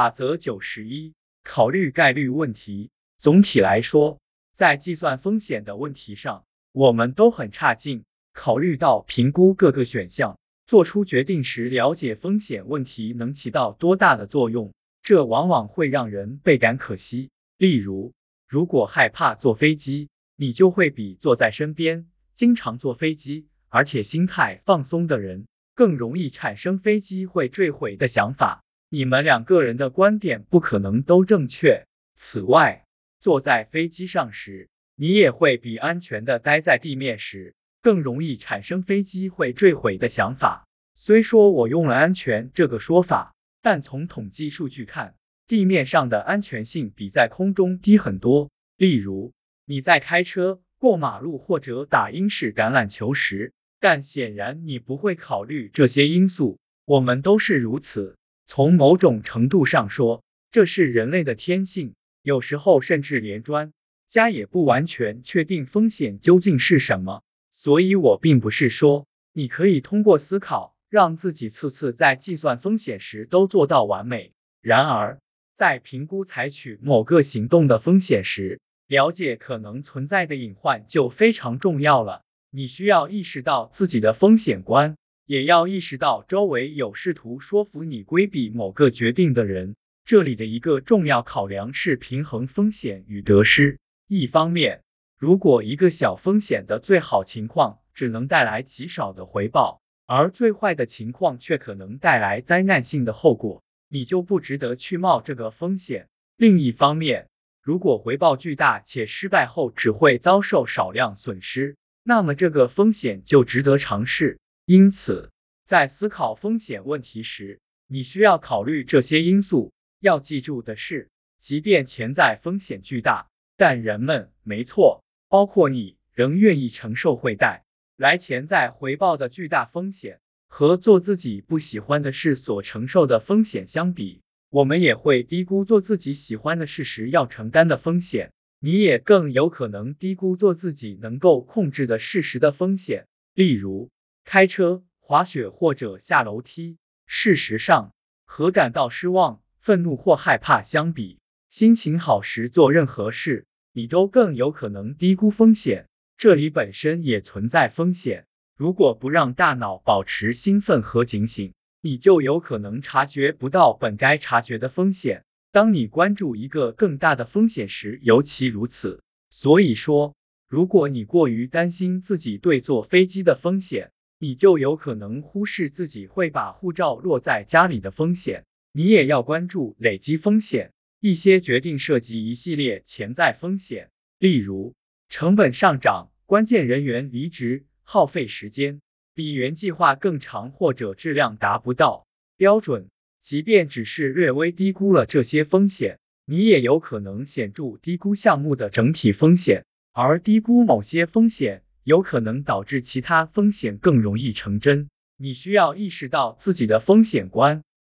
法则九十一，考虑概率问题。总体来说，在计算风险的问题上，我们都很差劲。考虑到评估各个选项，做出决定时了解风险问题能起到多大的作用，这往往会让人倍感可惜。例如，如果害怕坐飞机，你就会比坐在身边经常坐飞机，而且心态放松的人，更容易产生飞机会坠毁的想法。你们两个人的观点不可能都正确。此外，坐在飞机上时，你也会比安全的待在地面时。更容易产生飞机会坠毁的想法。虽说我用了安全这个说法，但从统计数据看，地面上的安全性比在空中低很多。例如，你在开车、过马路或者打英式橄榄球时，但显然你不会考虑这些因素。我们都是如此。从某种程度上说，这是人类的天性。有时候甚至连专家也不完全确定风险究竟是什么。所以，我并不是说你可以通过思考，让自己次次在计算风险时都做到完美。然而，在评估采取某个行动的风险时，了解可能存在的隐患就非常重要了。你需要意识到自己的风险观，也要意识到周围有试图说服你规避某个决定的人。这里的一个重要考量是平衡风险与得失。一方面，如果一个小风险的最好情况只能带来极少的回报，而最坏的情况却可能带来灾难性的后果，你就不值得去冒这个风险。另一方面，如果回报巨大且失败后只会遭受少量损失，那么这个风险就值得尝试。因此，在思考风险问题时，你需要考虑这些因素。要记住的是，即便潜在风险巨大，但人们没错。包括你仍愿意承受会带来潜在回报的巨大风险，和做自己不喜欢的事所承受的风险相比，我们也会低估做自己喜欢的事时要承担的风险。你也更有可能低估做自己能够控制的事实的风险，例如开车、滑雪或者下楼梯。事实上，和感到失望、愤怒或害怕相比，心情好时做任何事。你都更有可能低估风险，这里本身也存在风险。如果不让大脑保持兴奋和警醒，你就有可能察觉不到本该察觉的风险。当你关注一个更大的风险时，尤其如此。所以说，如果你过于担心自己对坐飞机的风险，你就有可能忽视自己会把护照落在家里的风险。你也要关注累积风险。一些决定涉及一系列潜在风险，例如成本上涨、关键人员离职、耗费时间比原计划更长，或者质量达不到标准。即便只是略微低估了这些风险，你也有可能显著低估项目的整体风险，而低估某些风险有可能导致其他风险更容易成真。你需要意识到自己的风险观。